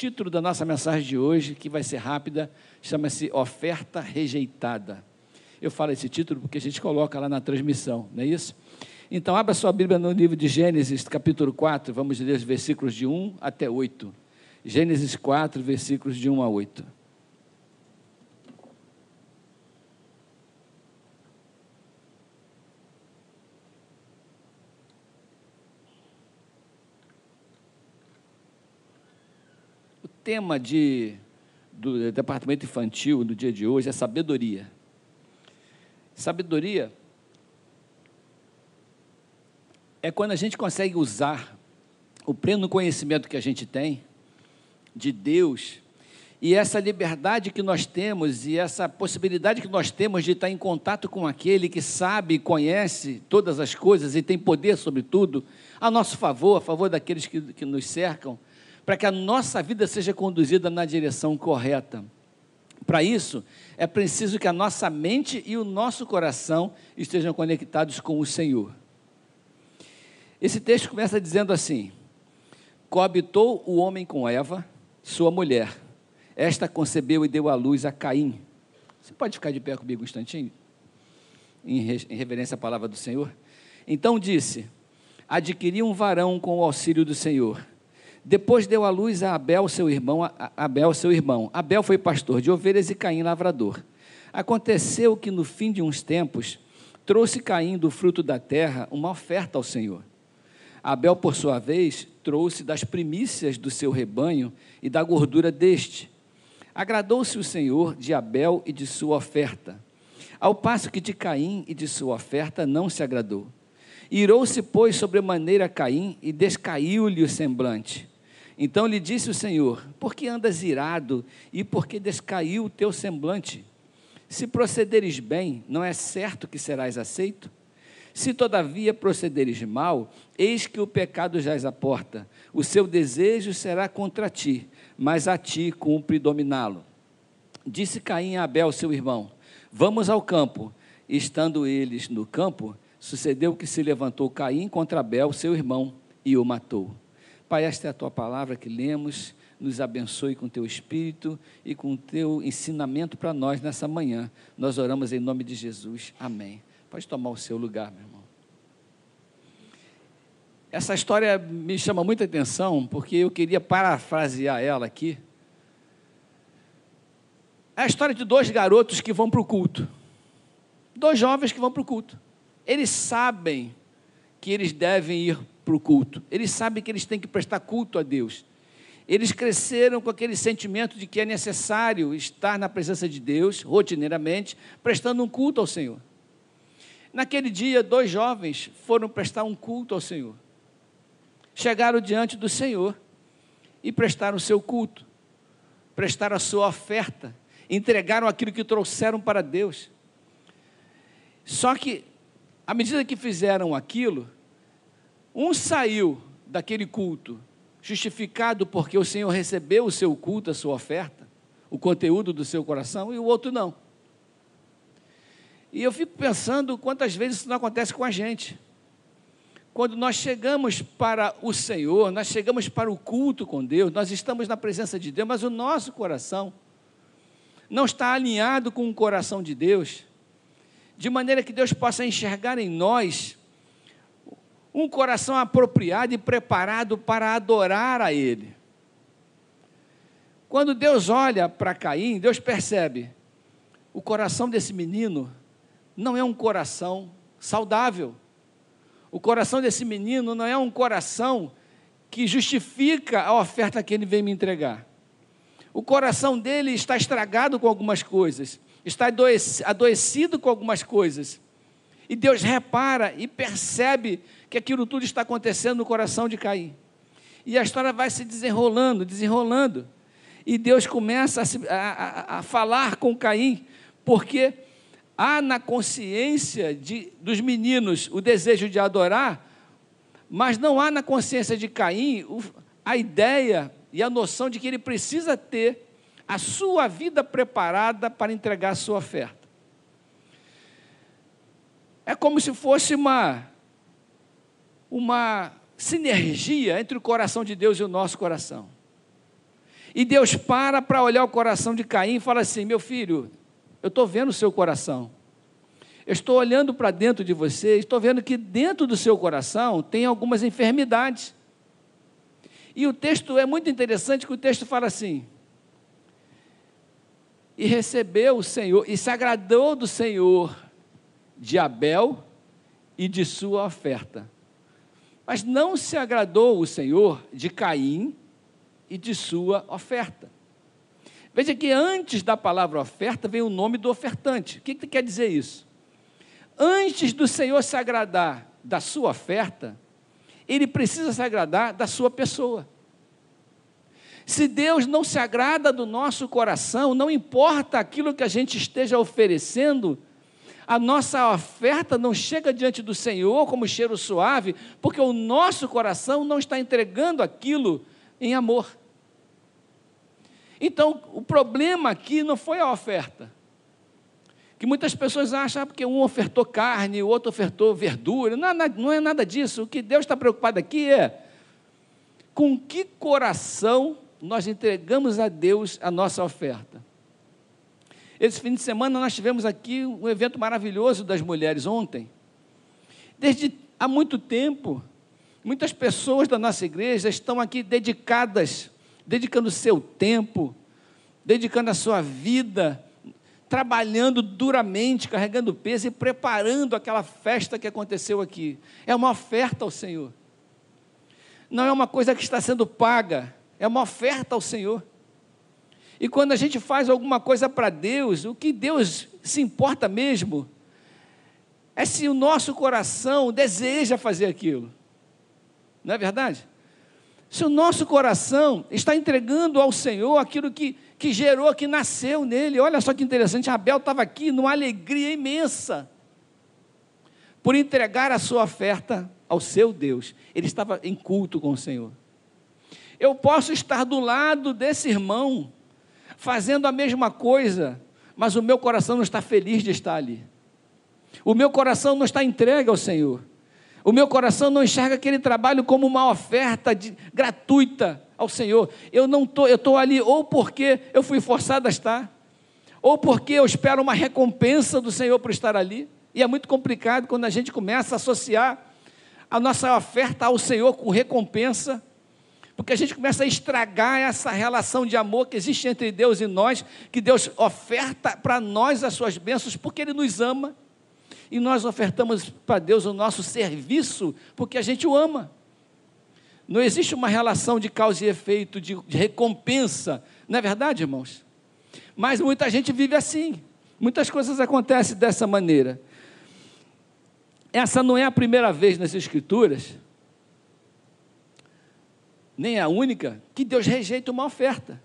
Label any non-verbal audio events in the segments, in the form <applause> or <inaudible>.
título da nossa mensagem de hoje, que vai ser rápida, chama-se Oferta Rejeitada. Eu falo esse título porque a gente coloca lá na transmissão, não é isso? Então, abra sua Bíblia no livro de Gênesis, capítulo 4, vamos ler os versículos de 1 até 8. Gênesis 4, versículos de 1 a 8. Tema de, do departamento infantil do dia de hoje é sabedoria. Sabedoria é quando a gente consegue usar o pleno conhecimento que a gente tem de Deus e essa liberdade que nós temos e essa possibilidade que nós temos de estar em contato com aquele que sabe e conhece todas as coisas e tem poder sobre tudo, a nosso favor, a favor daqueles que, que nos cercam, para que a nossa vida seja conduzida na direção correta. Para isso, é preciso que a nossa mente e o nosso coração estejam conectados com o Senhor. Esse texto começa dizendo assim: Coabitou o homem com Eva, sua mulher. Esta concebeu e deu à luz a Caim. Você pode ficar de pé comigo um instantinho? Em, reverência à palavra do Senhor. Então disse: Adquiri um varão com o auxílio do Senhor. Depois deu à luz a Abel, seu irmão, Abel, seu irmão. Abel foi pastor de ovelhas e Caim lavrador. Aconteceu que no fim de uns tempos trouxe Caim do fruto da terra uma oferta ao Senhor. Abel, por sua vez, trouxe das primícias do seu rebanho e da gordura deste. Agradou-se o Senhor de Abel e de sua oferta, ao passo que de Caim e de sua oferta não se agradou. Irou-se, pois, sobremaneira Caim e descaiu-lhe o semblante. Então lhe disse o Senhor: Por que andas irado e por que descaiu o teu semblante? Se procederes bem, não é certo que serás aceito? Se todavia procederes mal, eis que o pecado jaz à porta. O seu desejo será contra ti, mas a ti cumpre dominá-lo. Disse Caim a Abel, seu irmão: Vamos ao campo. estando eles no campo, sucedeu que se levantou Caim contra Abel, seu irmão, e o matou. Pai, esta é a tua palavra que lemos. Nos abençoe com teu espírito e com teu ensinamento para nós nessa manhã. Nós oramos em nome de Jesus. Amém. Pode tomar o seu lugar, meu irmão. Essa história me chama muita atenção porque eu queria parafrasear ela aqui. É a história de dois garotos que vão para o culto. Dois jovens que vão para o culto. Eles sabem que eles devem ir para o culto. Eles sabem que eles têm que prestar culto a Deus. Eles cresceram com aquele sentimento de que é necessário estar na presença de Deus, rotineiramente, prestando um culto ao Senhor. Naquele dia, dois jovens foram prestar um culto ao Senhor. Chegaram diante do Senhor e prestaram o seu culto, prestaram a sua oferta, entregaram aquilo que trouxeram para Deus. Só que, à medida que fizeram aquilo, um saiu daquele culto, justificado porque o Senhor recebeu o seu culto, a sua oferta, o conteúdo do seu coração, e o outro não. E eu fico pensando quantas vezes isso não acontece com a gente. Quando nós chegamos para o Senhor, nós chegamos para o culto com Deus, nós estamos na presença de Deus, mas o nosso coração não está alinhado com o coração de Deus, de maneira que Deus possa enxergar em nós um coração apropriado e preparado para adorar a Ele. Quando Deus olha para Caim, Deus percebe o coração desse menino não é um coração saudável. O coração desse menino não é um coração que justifica a oferta que ele veio me entregar. O coração dele está estragado com algumas coisas, está adoecido com algumas coisas. E Deus repara e percebe que aquilo tudo está acontecendo no coração de Caim. E a história vai se desenrolando, desenrolando. E Deus começa a, se, a, a, a falar com Caim, porque há na consciência de, dos meninos o desejo de adorar, mas não há na consciência de Caim a ideia e a noção de que ele precisa ter a sua vida preparada para entregar a sua oferta. É como se fosse uma, uma sinergia entre o coração de Deus e o nosso coração. E Deus para para olhar o coração de Caim e fala assim: Meu filho, eu estou vendo o seu coração. Eu estou olhando para dentro de você, estou vendo que dentro do seu coração tem algumas enfermidades. E o texto é muito interessante que o texto fala assim: E recebeu o Senhor, e se agradou do Senhor de Abel e de sua oferta. Mas não se agradou o Senhor de Caim e de sua oferta. Veja que antes da palavra oferta vem o nome do ofertante. O que, que quer dizer isso? Antes do Senhor se agradar da sua oferta, ele precisa se agradar da sua pessoa. Se Deus não se agrada do nosso coração, não importa aquilo que a gente esteja oferecendo, a nossa oferta não chega diante do Senhor como cheiro suave, porque o nosso coração não está entregando aquilo em amor. Então, o problema aqui não foi a oferta. Que muitas pessoas acham ah, porque um ofertou carne, o outro ofertou verdura. Não, não é nada disso. O que Deus está preocupado aqui é com que coração nós entregamos a Deus a nossa oferta. Esse fim de semana nós tivemos aqui um evento maravilhoso das mulheres ontem. Desde há muito tempo, muitas pessoas da nossa igreja estão aqui dedicadas, dedicando seu tempo, dedicando a sua vida, trabalhando duramente, carregando peso e preparando aquela festa que aconteceu aqui. É uma oferta ao Senhor. Não é uma coisa que está sendo paga, é uma oferta ao Senhor. E quando a gente faz alguma coisa para Deus, o que Deus se importa mesmo é se o nosso coração deseja fazer aquilo. Não é verdade? Se o nosso coração está entregando ao Senhor aquilo que, que gerou, que nasceu nele. Olha só que interessante, Abel estava aqui numa alegria imensa por entregar a sua oferta ao seu Deus. Ele estava em culto com o Senhor. Eu posso estar do lado desse irmão fazendo a mesma coisa, mas o meu coração não está feliz de estar ali. O meu coração não está entregue ao Senhor. O meu coração não enxerga aquele trabalho como uma oferta de, gratuita ao Senhor. Eu não tô, eu estou ali ou porque eu fui forçado a estar, ou porque eu espero uma recompensa do Senhor por estar ali. E é muito complicado quando a gente começa a associar a nossa oferta ao Senhor com recompensa porque a gente começa a estragar essa relação de amor que existe entre Deus e nós, que Deus oferta para nós as suas bênçãos, porque Ele nos ama. E nós ofertamos para Deus o nosso serviço, porque a gente o ama. Não existe uma relação de causa e efeito, de, de recompensa, não é verdade, irmãos? Mas muita gente vive assim. Muitas coisas acontecem dessa maneira. Essa não é a primeira vez nas Escrituras nem a única, que Deus rejeita uma oferta.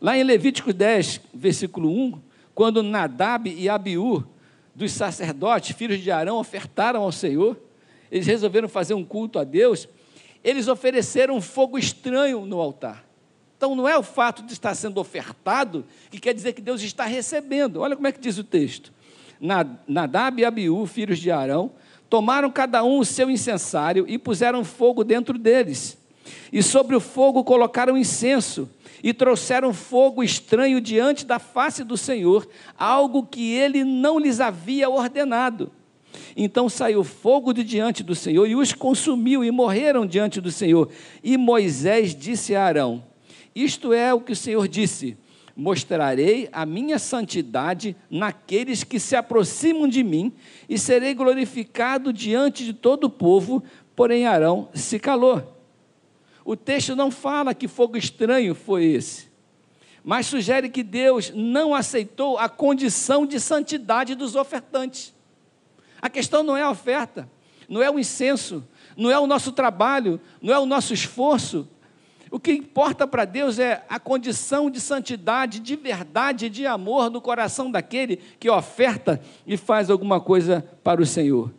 Lá em Levítico 10, versículo 1, quando Nadab e Abiú, dos sacerdotes, filhos de Arão, ofertaram ao Senhor, eles resolveram fazer um culto a Deus, eles ofereceram um fogo estranho no altar. Então não é o fato de estar sendo ofertado que quer dizer que Deus está recebendo. Olha como é que diz o texto. Nadab e Abiú, filhos de Arão, tomaram cada um o seu incensário e puseram fogo dentro deles e sobre o fogo colocaram incenso, e trouxeram fogo estranho diante da face do Senhor, algo que ele não lhes havia ordenado. Então saiu fogo de diante do Senhor e os consumiu, e morreram diante do Senhor. E Moisés disse a Arão: Isto é o que o Senhor disse: Mostrarei a minha santidade naqueles que se aproximam de mim, e serei glorificado diante de todo o povo. Porém, Arão se calou. O texto não fala que fogo estranho foi esse, mas sugere que Deus não aceitou a condição de santidade dos ofertantes. A questão não é a oferta, não é o incenso, não é o nosso trabalho, não é o nosso esforço. O que importa para Deus é a condição de santidade, de verdade, de amor no coração daquele que oferta e faz alguma coisa para o Senhor.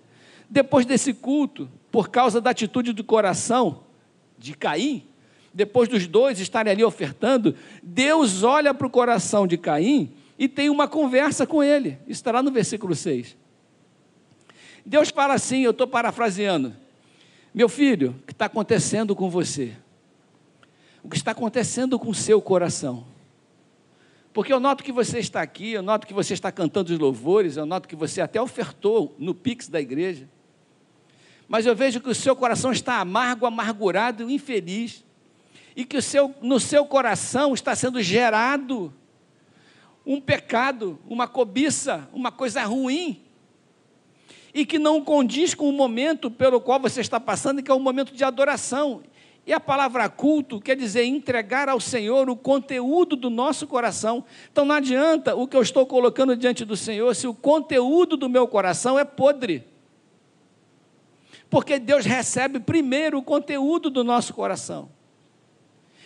Depois desse culto, por causa da atitude do coração, de Caim, depois dos dois estarem ali ofertando, Deus olha para o coração de Caim e tem uma conversa com ele. Isso estará no versículo 6. Deus fala assim, eu estou parafraseando: Meu filho, o que está acontecendo com você? o que está acontecendo com o seu coração. Porque eu noto que você está aqui, eu noto que você está cantando os louvores, eu noto que você até ofertou no Pix da igreja. Mas eu vejo que o seu coração está amargo, amargurado, infeliz. E que o seu, no seu coração está sendo gerado um pecado, uma cobiça, uma coisa ruim. E que não condiz com o momento pelo qual você está passando, que é um momento de adoração. E a palavra culto quer dizer entregar ao Senhor o conteúdo do nosso coração. Então não adianta o que eu estou colocando diante do Senhor se o conteúdo do meu coração é podre. Porque Deus recebe primeiro o conteúdo do nosso coração.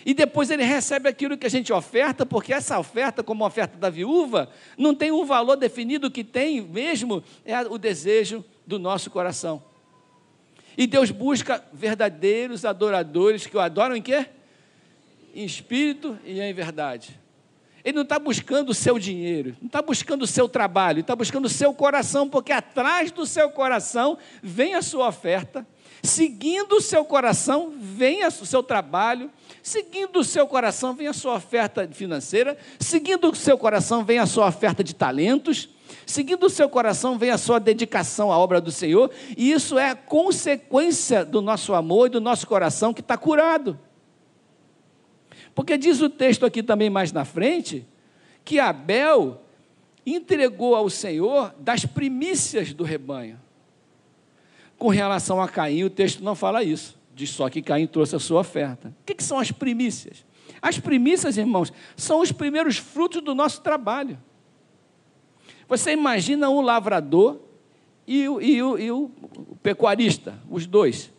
E depois ele recebe aquilo que a gente oferta, porque essa oferta, como a oferta da viúva, não tem um valor definido, que tem mesmo é o desejo do nosso coração. E Deus busca verdadeiros adoradores que o adoram em quê? Em espírito e em verdade. Ele não está buscando o seu dinheiro, não está buscando o seu trabalho, está buscando o seu coração, porque atrás do seu coração vem a sua oferta, seguindo o seu coração vem o seu trabalho, seguindo o seu coração vem a sua oferta financeira, seguindo o seu coração vem a sua oferta de talentos, Seguindo o seu coração vem a sua dedicação à obra do Senhor, e isso é a consequência do nosso amor e do nosso coração que está curado. Porque diz o texto aqui também mais na frente, que Abel entregou ao Senhor das primícias do rebanho. Com relação a Caim, o texto não fala isso, diz só que Caim trouxe a sua oferta. O que, são as primícias? As primícias, irmãos, são os primeiros frutos do nosso trabalho. Você imagina um lavrador e o, e o, e o pecuarista, os dois.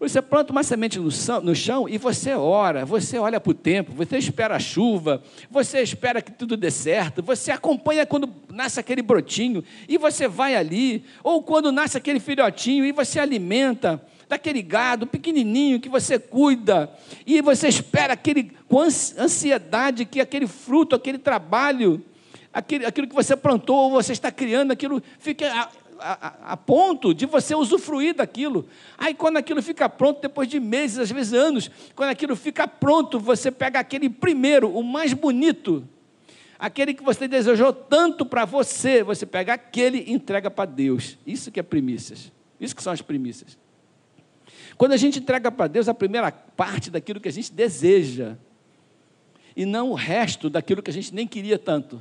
Você planta uma semente no chão, e você ora, você olha para o tempo, você espera a chuva, você espera que tudo dê certo, você acompanha quando nasce aquele brotinho e você vai ali, ou quando nasce aquele filhotinho e você alimenta daquele gado pequenininho que você cuida e você espera aquele com ansiedade que aquele fruto, aquele trabalho aquilo, aquilo que você plantou ou você está criando, aquilo fica a, ponto de você usufruir daquilo. Aí, quando aquilo fica pronto, depois de meses, às vezes anos, quando aquilo fica pronto, você pega aquele primeiro, o mais bonito, aquele que você desejou tanto para você, você pega aquele e entrega para Deus. Isso que é primícias. Isso que são as primícias. Quando a gente entrega para Deus a primeira parte daquilo que a gente deseja, e não o resto daquilo que a gente nem queria tanto.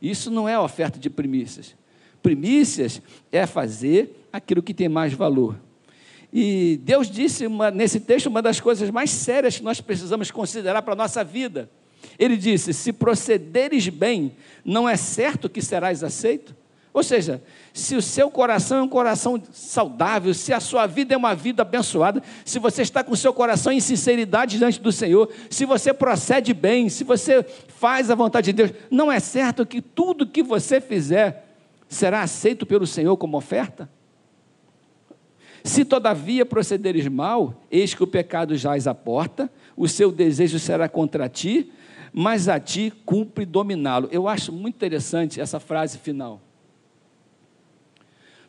Isso não é oferta de primícias. Primícias é fazer aquilo que tem mais valor. E Deus disse uma, nesse texto uma das coisas mais sérias que nós precisamos considerar para a nossa vida. Ele disse: Se procederes bem, não é certo que serás aceito? Ou seja, se o seu coração é um coração saudável, se a sua vida é uma vida abençoada, se você está com o seu coração em sinceridade diante do Senhor, se você procede bem, se você faz a vontade de Deus, não é certo que tudo que você fizer será aceito pelo Senhor como oferta? Se todavia procederes mal, eis que o pecado jaz à porta, o seu desejo será contra ti, mas a ti cumpre dominá-lo. Eu acho muito interessante essa frase final.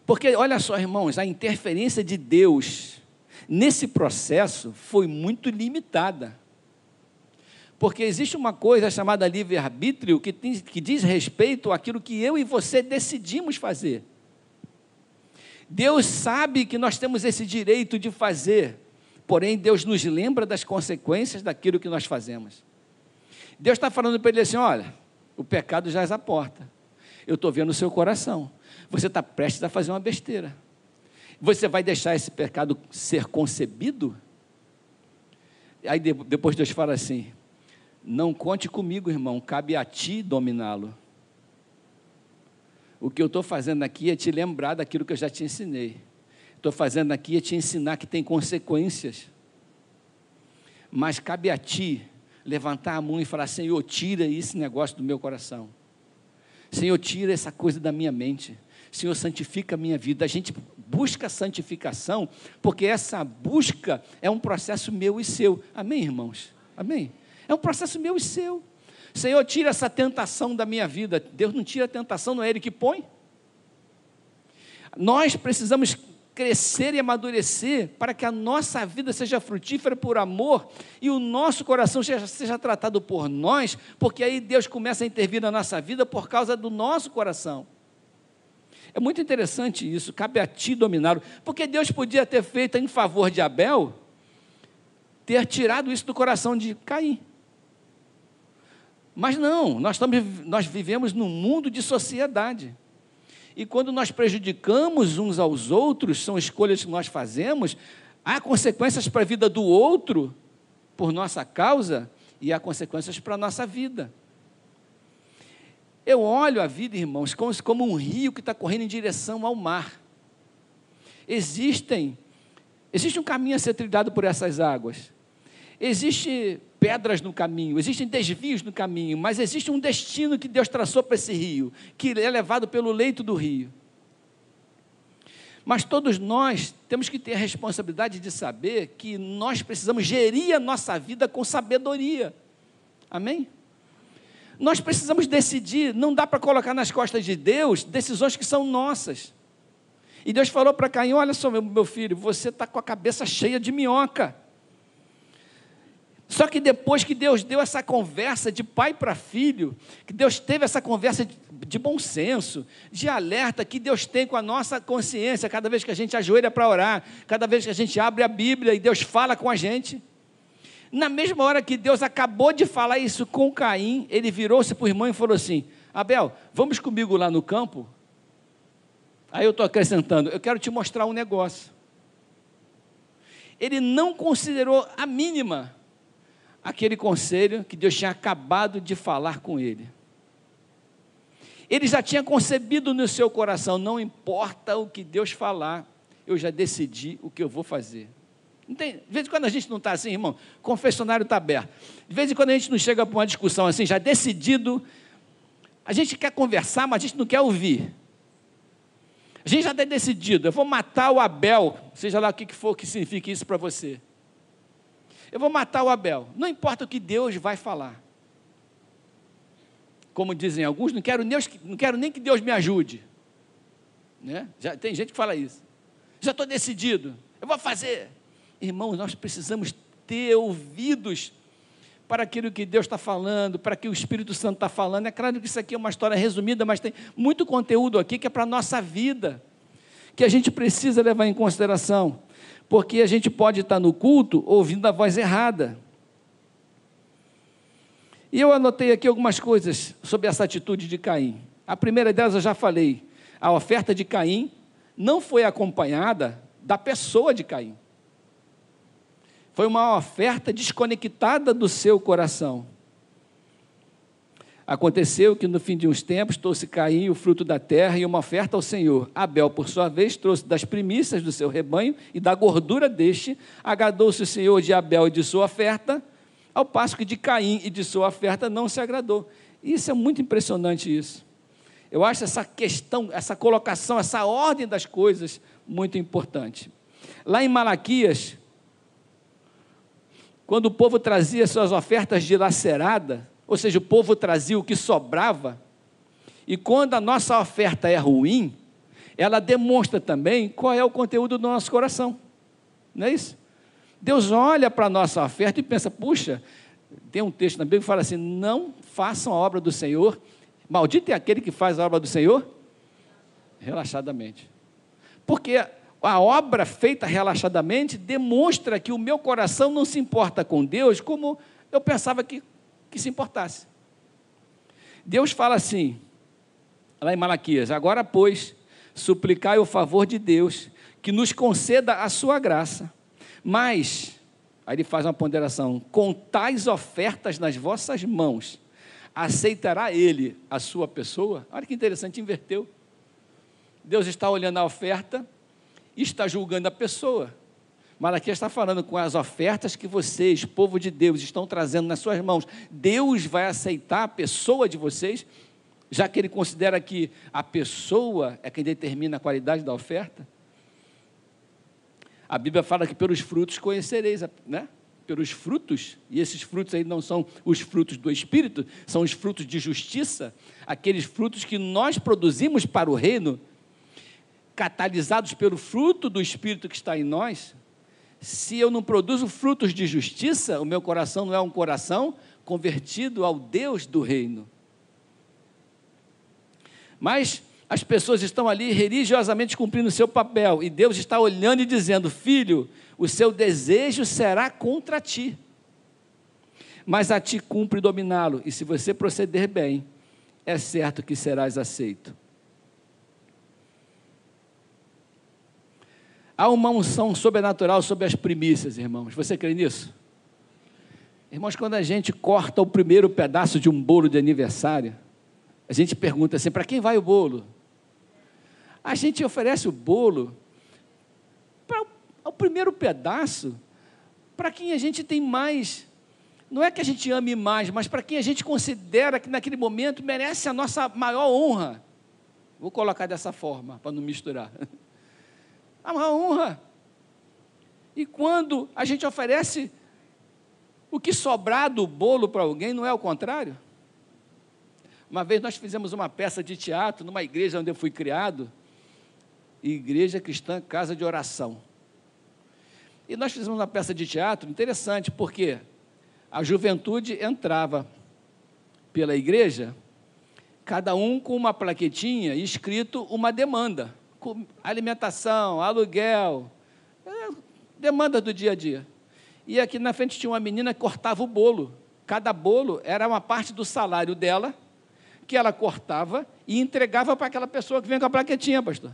Porque, olha só, irmãos, a interferência de Deus nesse processo foi muito limitada. Porque existe uma coisa chamada livre-arbítrio que, que diz respeito àquilo que eu e você decidimos fazer. Deus sabe que nós temos esse direito de fazer, porém Deus nos lembra das consequências daquilo que nós fazemos. Deus está falando para ele assim: olha, o pecado já a porta, eu estou vendo o seu coração você está prestes a fazer uma besteira. Você vai deixar esse pecado ser concebido? Aí depois Deus fala assim: Não conte comigo, irmão, cabe a ti dominá-lo. O que eu estou fazendo aqui é te lembrar daquilo que eu já te ensinei. Estou fazendo aqui é te ensinar que tem consequências. Mas cabe a ti levantar a mão e falar: Senhor, tira esse negócio do meu coração. Senhor, tira essa coisa da minha mente. Senhor, santifica a minha vida. A gente busca santificação, porque essa busca é um processo meu e seu. Amém, irmãos? Amém? É um processo meu e seu. Senhor, tira essa tentação da minha vida. Deus não tira a tentação, não é Ele que põe. Nós precisamos crescer e amadurecer para que a nossa vida seja frutífera por amor e o nosso coração seja, seja, tratado por nós, porque aí Deus começa a intervir na nossa vida por causa do nosso coração. É muito interessante isso, cabe a ti dominar, porque Deus podia ter feito em favor de Abel, ter tirado isso do coração de Caim. Mas não, nós, estamos, nós vivemos num mundo de sociedade. E quando nós prejudicamos uns aos outros, são escolhas que nós fazemos, há consequências para a vida do outro por nossa causa e há consequências para a nossa vida. Eu olho a vida, irmãos, como, um rio que está correndo em direção ao mar. Existem, existe um caminho a ser trilhado por essas águas. Existem pedras no caminho, existem desvios no caminho, mas existe um destino que Deus traçou para esse rio, que é levado pelo leito do rio. Mas todos nós temos que ter a responsabilidade de saber que nós precisamos gerir a nossa vida com sabedoria. Amém? Nós precisamos decidir, não dá para colocar nas costas de Deus decisões que são nossas. E Deus falou para Caim: Olha só, meu, filho, você está com a cabeça cheia de minhoca. Só que depois que Deus deu essa conversa de pai para filho, que Deus teve essa conversa de, bom senso, de alerta que Deus tem com a nossa consciência, cada vez que a gente ajoelha para orar, cada vez que a gente abre a Bíblia e Deus fala com a gente. Na mesma hora que Deus acabou de falar isso com Caim, ele virou-se para o irmão e falou assim: Abel, vamos comigo lá no campo? Aí eu estou acrescentando: eu quero te mostrar um negócio. Ele não considerou a mínima aquele conselho que Deus tinha acabado de falar com ele. Ele já tinha concebido no seu coração: não importa o que Deus falar, eu já decidi o que eu vou fazer. De vez em quando a gente não está assim, irmão, confessionário está aberto. De vez em quando a gente não chega para uma discussão assim, já decidido, a gente quer conversar, mas a gente não quer ouvir. A gente já está decidido, eu vou matar o Abel, seja lá o que for que signifique isso para você. Eu vou matar o Abel, não importa o que Deus vai falar. Como dizem alguns, não quero, nem, não quero nem que Deus me ajude. Né? Já, tem gente que fala isso. Já estou decidido, eu vou fazer. Irmãos, nós precisamos ter ouvidos para aquilo que Deus está falando, para que o Espírito Santo está falando. É claro que isso aqui é uma história resumida, mas tem muito conteúdo aqui que é para a nossa vida, que a gente precisa levar em consideração, porque a gente pode estar no culto ouvindo a voz errada. E eu anotei aqui algumas coisas sobre essa atitude de Caim. A primeira delas eu já falei. A oferta de Caim não foi acompanhada da pessoa de Caim. Foi uma oferta desconectada do seu coração. Aconteceu que no fim de uns tempos trouxe Caim o fruto da terra e uma oferta ao Senhor. Abel, por sua vez, trouxe das primícias do seu rebanho e da gordura deste. Agradou-se o Senhor de Abel e de sua oferta, ao passo que de Caim e de sua oferta não se agradou. Isso é muito impressionante isso. Eu acho essa questão, essa colocação, essa ordem das coisas muito importante. Lá em Malaquias, quando o povo trazia suas ofertas dilacerada, ou seja, o povo trazia o que sobrava, e quando a nossa oferta é ruim, ela demonstra também qual é o conteúdo do nosso coração. Não é isso? Deus olha para a nossa oferta e pensa: puxa, tem um texto na Bíblia que fala assim: não façam a obra do Senhor, maldito é aquele que faz a obra do Senhor relaxadamente. Porque a obra feita relaxadamente demonstra que o meu coração não se importa com Deus como eu pensava que, que se importasse. Deus fala assim, lá em Malaquias: Agora, pois, suplicai o favor de Deus, que nos conceda a sua graça. Mas, aí ele faz uma ponderação: com tais ofertas nas vossas mãos, aceitará ele a sua pessoa? Olha que interessante, inverteu. Deus está olhando a oferta está julgando a pessoa. Malaquias está falando com as ofertas que vocês, povo de Deus, estão trazendo nas suas mãos. Deus vai aceitar a pessoa de vocês, já que ele considera que a pessoa é quem determina a qualidade da oferta? A Bíblia fala que pelos frutos conhecereis, né? Pelos frutos, e esses frutos aí não são os frutos do Espírito, são os frutos de justiça, aqueles frutos que nós produzimos para o reino catalisados pelo fruto do Espírito que está em nós, se eu não produzo frutos de justiça, o meu coração não é um coração convertido ao Deus do reino. Mas as pessoas estão ali religiosamente cumprindo o seu papel, e Deus está olhando e dizendo: Filho, o seu desejo será contra ti, mas a ti cumpre dominá-lo, e se você proceder bem, é certo que serás aceito. Há uma unção sobrenatural sobre as primícias, irmãos. Você crê nisso? Irmãos, quando a gente corta o primeiro pedaço de um bolo de aniversário, a gente pergunta assim: para quem vai o bolo? A gente oferece o bolo para o primeiro pedaço, para quem a gente tem mais. Não é que a gente ame mais, mas para quem a gente considera que naquele momento merece a nossa maior honra. Vou colocar dessa forma, para não misturar. <laughs> a maior honra. E quando a gente oferece o que sobrar do bolo para alguém, não é o contrário? Uma vez nós fizemos uma peça de teatro numa igreja onde eu fui criado, Igreja Cristã Casa de Oração. E nós fizemos uma peça de teatro interessante, porque a juventude entrava pela igreja, cada um com uma plaquetinha escrito uma demanda alimentação, aluguel, é, demanda do dia a dia. E aqui na frente tinha uma menina que cortava o bolo. Cada bolo era uma parte do salário dela, que ela cortava e entregava para aquela pessoa que vem com a plaquetinha, pastor.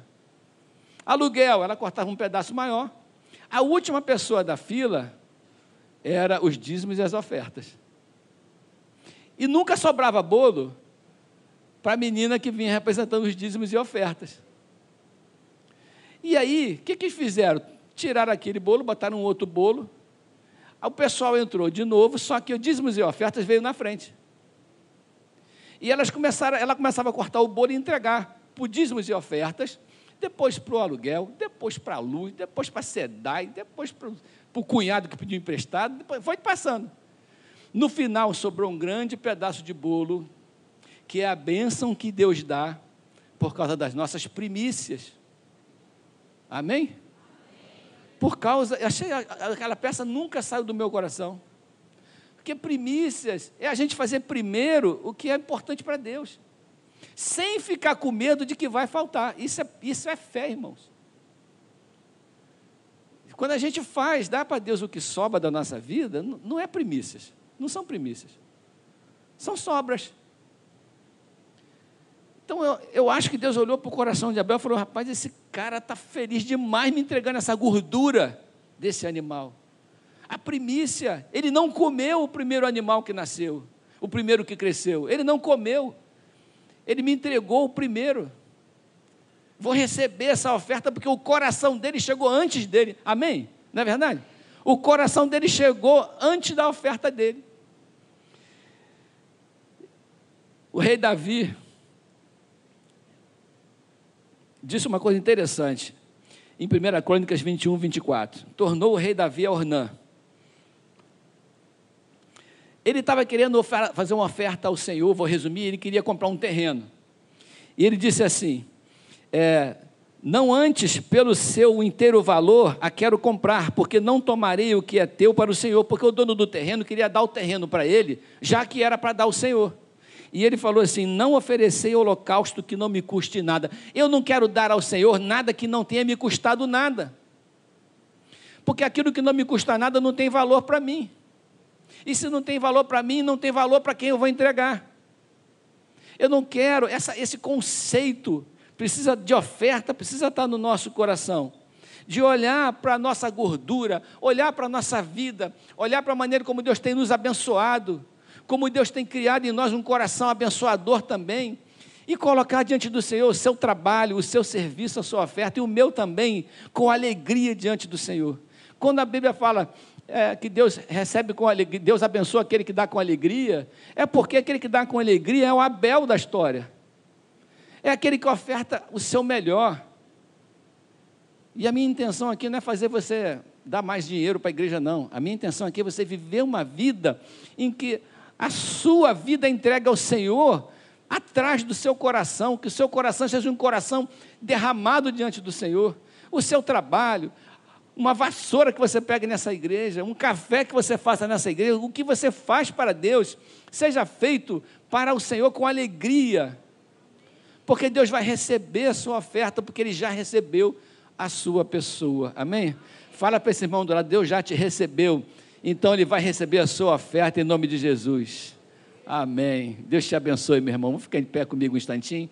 Aluguel, ela cortava um pedaço maior. A última pessoa da fila era os dízimos e as ofertas. E nunca sobrava bolo para a menina que vinha representando os dízimos e ofertas. E aí, o que, que fizeram? Tiraram aquele bolo, botaram um outro bolo. O pessoal entrou de novo, só que o dízimos e ofertas veio na frente. E elas começaram, ela começava a cortar o bolo e entregar por dízimos e ofertas, depois para o aluguel, depois para a luz, depois para a SEDAI, depois para o cunhado que pediu emprestado, depois foi passando. No final sobrou um grande pedaço de bolo, que é a bênção que Deus dá por causa das nossas primícias. Amém? Por causa, achei aquela peça nunca saiu do meu coração. Porque primícias é a gente fazer primeiro o que é importante para Deus, sem ficar com medo de que vai faltar. Isso é, isso é fé, irmãos. Quando a gente faz, dá para Deus o que sobra da nossa vida, não é primícias, não são primícias, são sobras. Então eu, eu acho que Deus olhou para o coração de Abel e falou: rapaz, esse cara está feliz demais me entregando essa gordura desse animal. A primícia, ele não comeu o primeiro animal que nasceu, o primeiro que cresceu, ele não comeu, ele me entregou o primeiro. Vou receber essa oferta porque o coração dele chegou antes dele, amém? Não é verdade? O coração dele chegou antes da oferta dele. O rei Davi, disse uma coisa interessante. Em 1 Crônicas 21, 24. Tornou o rei Davi a Ornã. Ele estava querendo fazer uma oferta ao Senhor, vou resumir, ele queria comprar um terreno. E ele disse assim: é, Não antes, pelo seu inteiro valor, a quero comprar, porque não tomarei o que é teu para o Senhor, porque o dono do terreno queria dar o terreno para ele, já que era para dar ao Senhor. E ele falou assim: Não oferecei holocausto que não me custe nada. Eu não quero dar ao Senhor nada que não tenha me custado nada. Porque aquilo que não me custa nada não tem valor para mim. E se não tem valor para mim, não tem valor para quem eu vou entregar. Eu não quero, essa, esse conceito precisa de oferta, precisa estar no nosso coração. De olhar para a nossa gordura, olhar para a nossa vida, olhar para a maneira como Deus tem nos abençoado como Deus tem criado em nós um coração abençoador também, e colocar diante do Senhor o seu trabalho, o seu serviço, a sua oferta, e o meu também, com alegria diante do Senhor. Quando a Bíblia fala é, que Deus recebe com alegria, Deus abençoa aquele que dá com alegria, é porque aquele que dá com alegria é o Abel da história. É aquele que oferta o seu melhor. E a minha intenção aqui não é fazer você dar mais dinheiro para a igreja, não. A minha intenção aqui é você viver uma vida em que a sua vida entregue ao Senhor atrás do seu coração, que o seu coração seja um coração derramado diante do Senhor. O seu trabalho, uma vassoura que você pegue nessa igreja, um café que você faça nessa igreja, o que você faz para Deus, seja feito para o Senhor com alegria, porque Deus vai receber a sua oferta, porque Ele já recebeu a sua pessoa, amém? Fala para esse irmão do lado, Deus já te recebeu, então Ele vai receber a sua oferta em nome de Jesus, amém? Deus te abençoe, meu irmão. Vamos ficar em pé comigo um instantinho,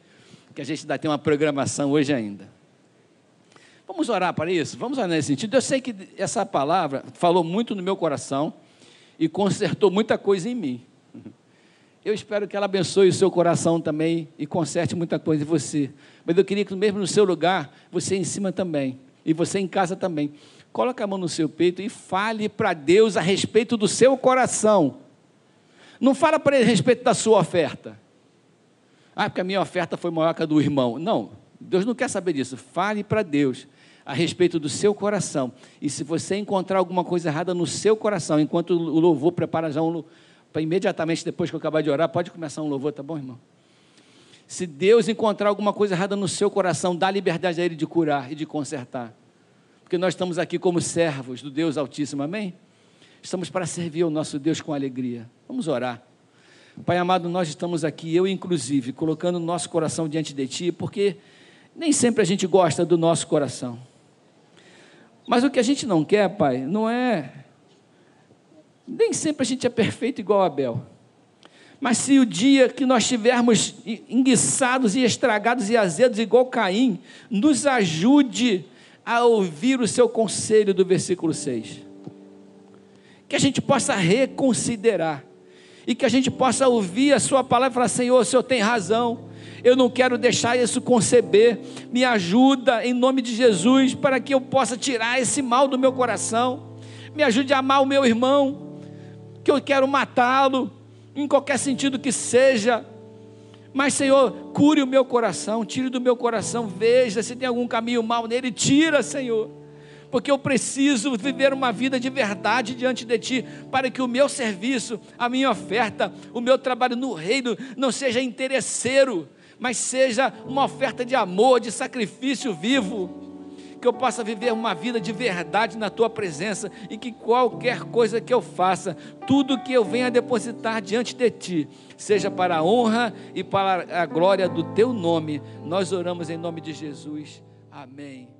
que a gente ainda tem uma programação hoje ainda. Vamos orar para isso? Vamos orar nesse sentido. Eu sei que essa palavra falou muito no meu coração e consertou muita coisa em mim. Eu espero que ela abençoe o seu coração também e conserte muita coisa em você. Mas eu queria que mesmo no seu lugar, você em cima também, e você em casa também, coloque a mão no seu peito e fale para Deus a respeito do seu coração. Não fala para ele a respeito da sua oferta. Ah, porque a minha oferta foi maior que a do irmão. Não, Deus não quer saber disso. Fale para Deus a respeito do seu coração. E se você encontrar alguma coisa errada no seu coração, enquanto o louvor prepara já um para imediatamente depois que eu acabar de orar, pode começar um louvor, tá bom, irmão? Se Deus encontrar alguma coisa errada no seu coração, dá liberdade a Ele de curar e de consertar. Porque nós estamos aqui como servos do Deus Altíssimo, amém? Estamos para servir o nosso Deus com alegria. Vamos orar. Pai amado, nós estamos aqui, eu inclusive, colocando o nosso coração diante de Ti, porque nem sempre a gente gosta do nosso coração. Mas o que a gente não quer, Pai, não é nem sempre a gente é perfeito igual a Abel. Mas se o dia que nós estivermos enguiçados e estragados e azedos igual Caim, nos ajude a ouvir o seu conselho do versículo 6. Que a gente possa reconsiderar e que a gente possa ouvir a sua palavra e falar: Senhor, o Senhor tem razão. Eu não quero deixar isso conceber. Me ajuda em nome de Jesus para que eu possa tirar esse mal do meu coração. Me ajude a amar o meu irmão que eu quero matá-lo, em qualquer sentido que seja. Mas, Senhor, cure o meu coração, tire do meu coração, veja se tem algum caminho mal nele, tira, Senhor. Porque eu preciso viver uma vida de verdade diante de Ti, para que o meu serviço, a minha oferta, o meu trabalho no reino não seja interesseiro, mas seja uma oferta de amor, de sacrifício vivo que eu possa viver uma vida de verdade na tua presença e que qualquer coisa que eu faça, tudo que eu venha depositar diante de ti, seja para a honra e para a glória do teu nome. Nós oramos em nome de Jesus. Amém.